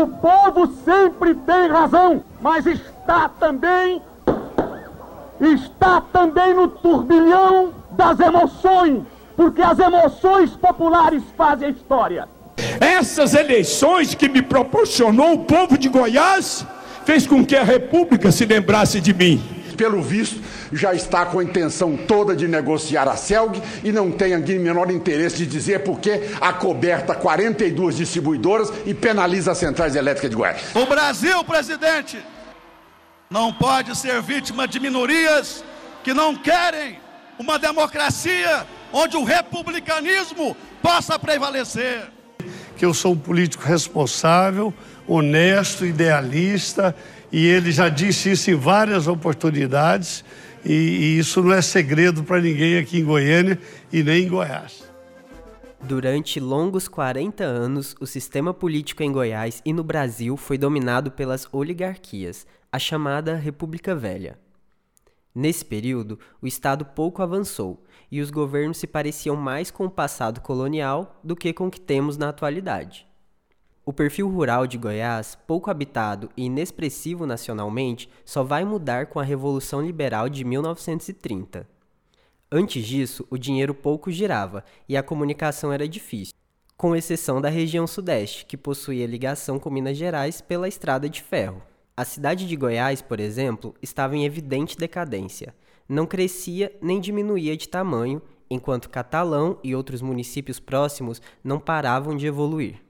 O povo sempre tem razão, mas está também está também no turbilhão das emoções, porque as emoções populares fazem a história. Essas eleições que me proporcionou o povo de Goiás fez com que a República se lembrasse de mim. Pelo visto, já está com a intenção toda de negociar a CELG e não tem aqui menor interesse de dizer por que acoberta 42 distribuidoras e penaliza as centrais elétricas de Goiás. O Brasil, presidente, não pode ser vítima de minorias que não querem uma democracia onde o republicanismo possa prevalecer. Que eu sou um político responsável, honesto, idealista, e ele já disse isso em várias oportunidades, e, e isso não é segredo para ninguém aqui em Goiânia e nem em Goiás. Durante longos 40 anos, o sistema político em Goiás e no Brasil foi dominado pelas oligarquias, a chamada República Velha. Nesse período, o Estado pouco avançou e os governos se pareciam mais com o passado colonial do que com o que temos na atualidade. O perfil rural de Goiás, pouco habitado e inexpressivo nacionalmente, só vai mudar com a Revolução Liberal de 1930. Antes disso, o dinheiro pouco girava e a comunicação era difícil, com exceção da região Sudeste, que possuía ligação com Minas Gerais pela estrada de ferro. A cidade de Goiás, por exemplo, estava em evidente decadência. Não crescia nem diminuía de tamanho, enquanto Catalão e outros municípios próximos não paravam de evoluir.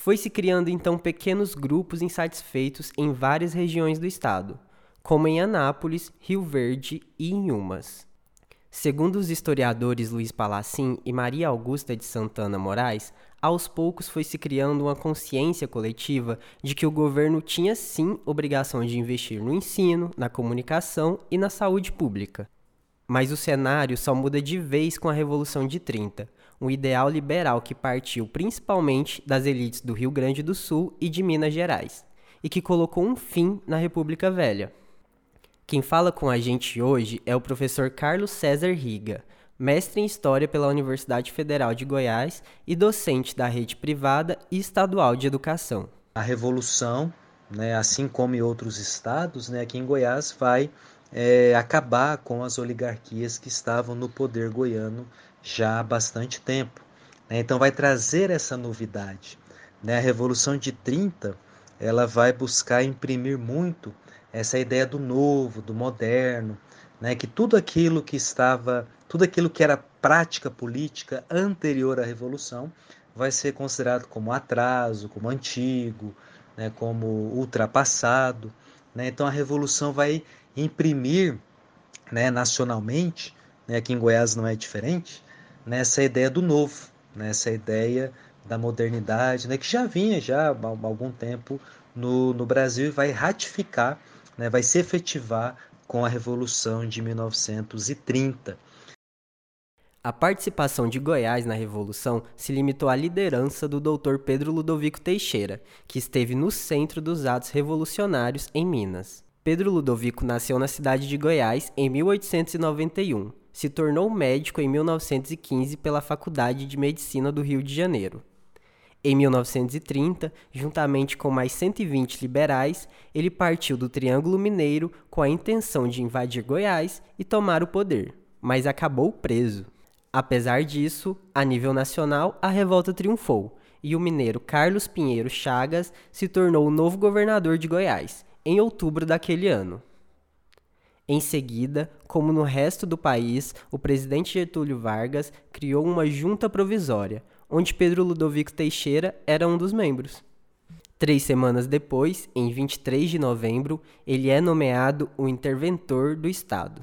Foi se criando então pequenos grupos insatisfeitos em várias regiões do estado, como em Anápolis, Rio Verde e Inhumas. Segundo os historiadores Luiz Palacim e Maria Augusta de Santana Moraes, aos poucos foi se criando uma consciência coletiva de que o governo tinha sim obrigação de investir no ensino, na comunicação e na saúde pública. Mas o cenário só muda de vez com a Revolução de 30, um ideal liberal que partiu principalmente das elites do Rio Grande do Sul e de Minas Gerais, e que colocou um fim na República Velha. Quem fala com a gente hoje é o professor Carlos César Riga, mestre em História pela Universidade Federal de Goiás e docente da rede privada e estadual de educação. A revolução, né, assim como em outros estados, né, aqui em Goiás, vai é, acabar com as oligarquias que estavam no poder goiano já há bastante tempo. Né? Então vai trazer essa novidade. Né? A Revolução de 30 ela vai buscar imprimir muito essa ideia do novo, do moderno, né, que tudo aquilo que estava, tudo aquilo que era prática política anterior à revolução vai ser considerado como atraso, como antigo, né, como ultrapassado. Né? Então a revolução vai imprimir né, nacionalmente, né, aqui em Goiás não é diferente, nessa ideia do novo, nessa ideia da modernidade, né, que já vinha já há algum tempo no, no Brasil e vai ratificar né, vai se efetivar com a Revolução de 1930. A participação de Goiás na Revolução se limitou à liderança do Dr. Pedro Ludovico Teixeira, que esteve no centro dos atos revolucionários em Minas. Pedro Ludovico nasceu na cidade de Goiás em 1891. Se tornou médico em 1915 pela Faculdade de Medicina do Rio de Janeiro. Em 1930, juntamente com mais 120 liberais, ele partiu do Triângulo Mineiro com a intenção de invadir Goiás e tomar o poder, mas acabou preso. Apesar disso, a nível nacional, a revolta triunfou e o mineiro Carlos Pinheiro Chagas se tornou o novo governador de Goiás, em outubro daquele ano. Em seguida, como no resto do país, o presidente Getúlio Vargas criou uma junta provisória, onde Pedro Ludovico Teixeira era um dos membros. Três semanas depois, em 23 de novembro, ele é nomeado o interventor do Estado.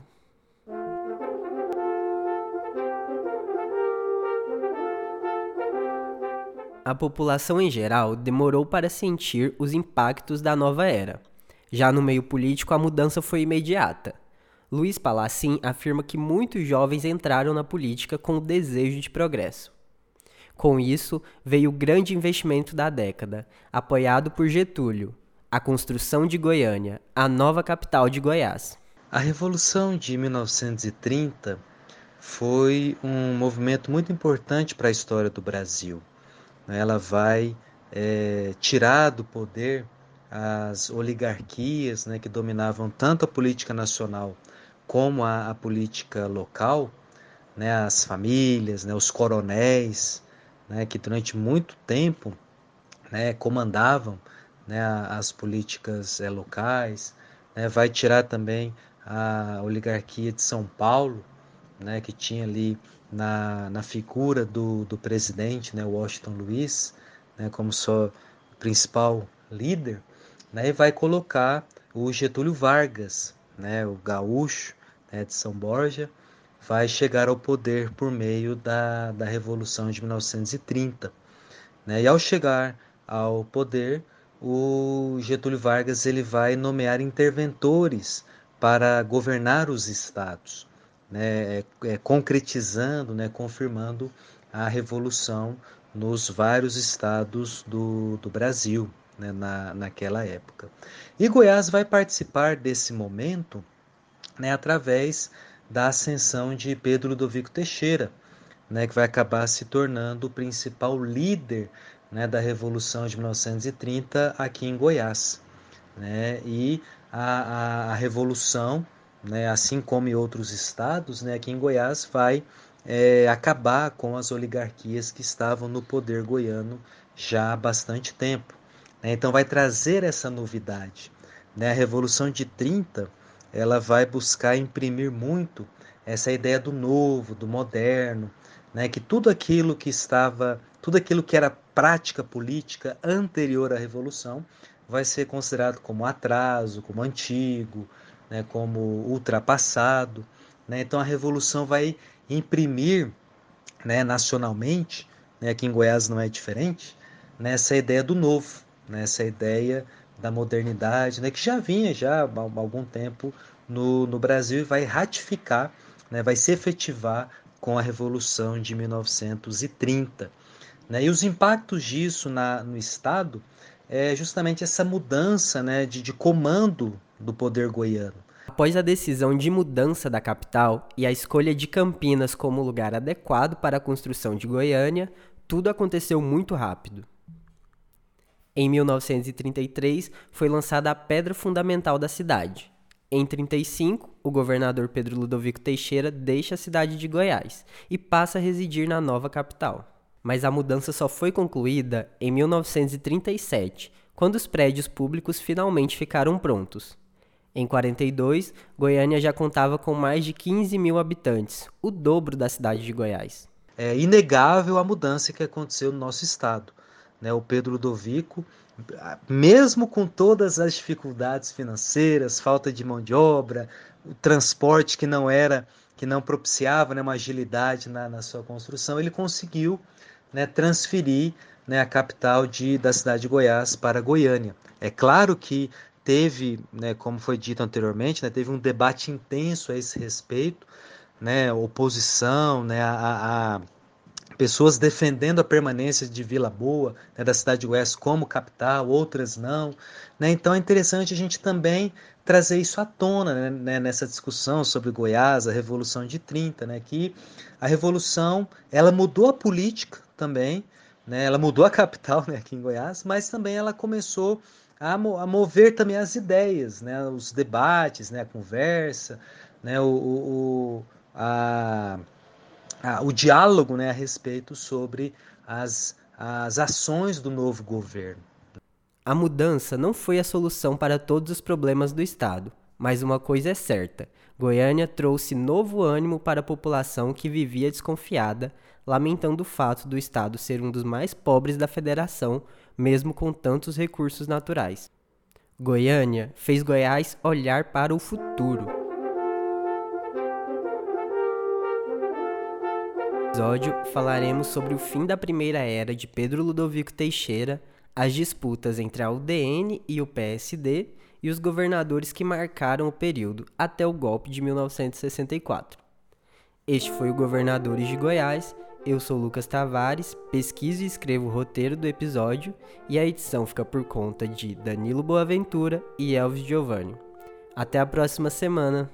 A população em geral demorou para sentir os impactos da nova era. Já no meio político, a mudança foi imediata. Luiz Palacin afirma que muitos jovens entraram na política com o desejo de progresso. Com isso, veio o grande investimento da década, apoiado por Getúlio, a construção de Goiânia, a nova capital de Goiás. A Revolução de 1930 foi um movimento muito importante para a história do Brasil. Ela vai é, tirar do poder as oligarquias né, que dominavam tanto a política nacional como a, a política local, né, as famílias, né, os coronéis, né, que durante muito tempo né, comandavam né, as políticas é, locais, né, vai tirar também a oligarquia de São Paulo, né, que tinha ali na, na figura do, do presidente, né, Washington Luiz, né, como sua principal líder, né, e vai colocar o Getúlio Vargas, né, o gaúcho né, de São Borja, vai chegar ao poder por meio da, da Revolução de 1930. Né, e ao chegar ao poder, o Getúlio Vargas ele vai nomear interventores para governar os estados, né, é, é, concretizando, né, confirmando a revolução nos vários estados do, do Brasil né, na, naquela época. E Goiás vai participar desse momento né, através da ascensão de Pedro Ludovico Teixeira, né, que vai acabar se tornando o principal líder né, da Revolução de 1930 aqui em Goiás. Né, e a, a, a Revolução, né, assim como em outros estados, né, aqui em Goiás vai é, acabar com as oligarquias que estavam no poder goiano já há bastante tempo. Né? Então vai trazer essa novidade. Né? A Revolução de 30 ela vai buscar imprimir muito essa ideia do novo, do moderno, né? que tudo aquilo que estava, tudo aquilo que era prática política anterior à Revolução vai ser considerado como atraso, como antigo, né? como ultrapassado. Né? Então a Revolução vai imprimir né, nacionalmente, né, aqui em Goiás não é diferente, né, ideia do novo, né, ideia da modernidade, né, que já vinha já há algum tempo no, no Brasil e vai ratificar, né, vai se efetivar com a Revolução de 1930. Né, e os impactos disso na, no Estado é justamente essa mudança né, de, de comando do poder goiano. Após a decisão de mudança da capital e a escolha de Campinas como lugar adequado para a construção de Goiânia, tudo aconteceu muito rápido. Em 1933, foi lançada a pedra fundamental da cidade. Em 35, o governador Pedro Ludovico Teixeira deixa a cidade de Goiás e passa a residir na nova capital. Mas a mudança só foi concluída em 1937, quando os prédios públicos finalmente ficaram prontos. Em 42, Goiânia já contava com mais de 15 mil habitantes, o dobro da cidade de Goiás. É inegável a mudança que aconteceu no nosso estado. Né? O Pedro Ludovico, mesmo com todas as dificuldades financeiras, falta de mão de obra, o transporte que não era, que não propiciava né, uma agilidade na, na sua construção, ele conseguiu né, transferir né, a capital de, da cidade de Goiás para Goiânia. É claro que teve, né, como foi dito anteriormente, né, teve um debate intenso a esse respeito, né, oposição, né, a, a pessoas defendendo a permanência de Vila Boa, né, da cidade de Goiás como capital, outras não. Né? Então é interessante a gente também trazer isso à tona né, nessa discussão sobre Goiás, a Revolução de 30, né, que a Revolução ela mudou a política também, né, ela mudou a capital né, aqui em Goiás, mas também ela começou a, a mover também as ideias, né, os debates, né, a conversa, né, o, o, a, o diálogo né, a respeito sobre as, as ações do novo governo. A mudança não foi a solução para todos os problemas do Estado, mas uma coisa é certa: Goiânia trouxe novo ânimo para a população que vivia desconfiada, lamentando o fato do Estado ser um dos mais pobres da federação mesmo com tantos recursos naturais. Goiânia fez Goiás olhar para o futuro. Episódio falaremos sobre o fim da primeira era de Pedro Ludovico Teixeira, as disputas entre a UDN e o PSD e os governadores que marcaram o período até o golpe de 1964. Este foi o Governadores de Goiás eu sou Lucas Tavares, pesquiso e escrevo o roteiro do episódio e a edição fica por conta de Danilo Boaventura e Elvis Giovanni. Até a próxima semana!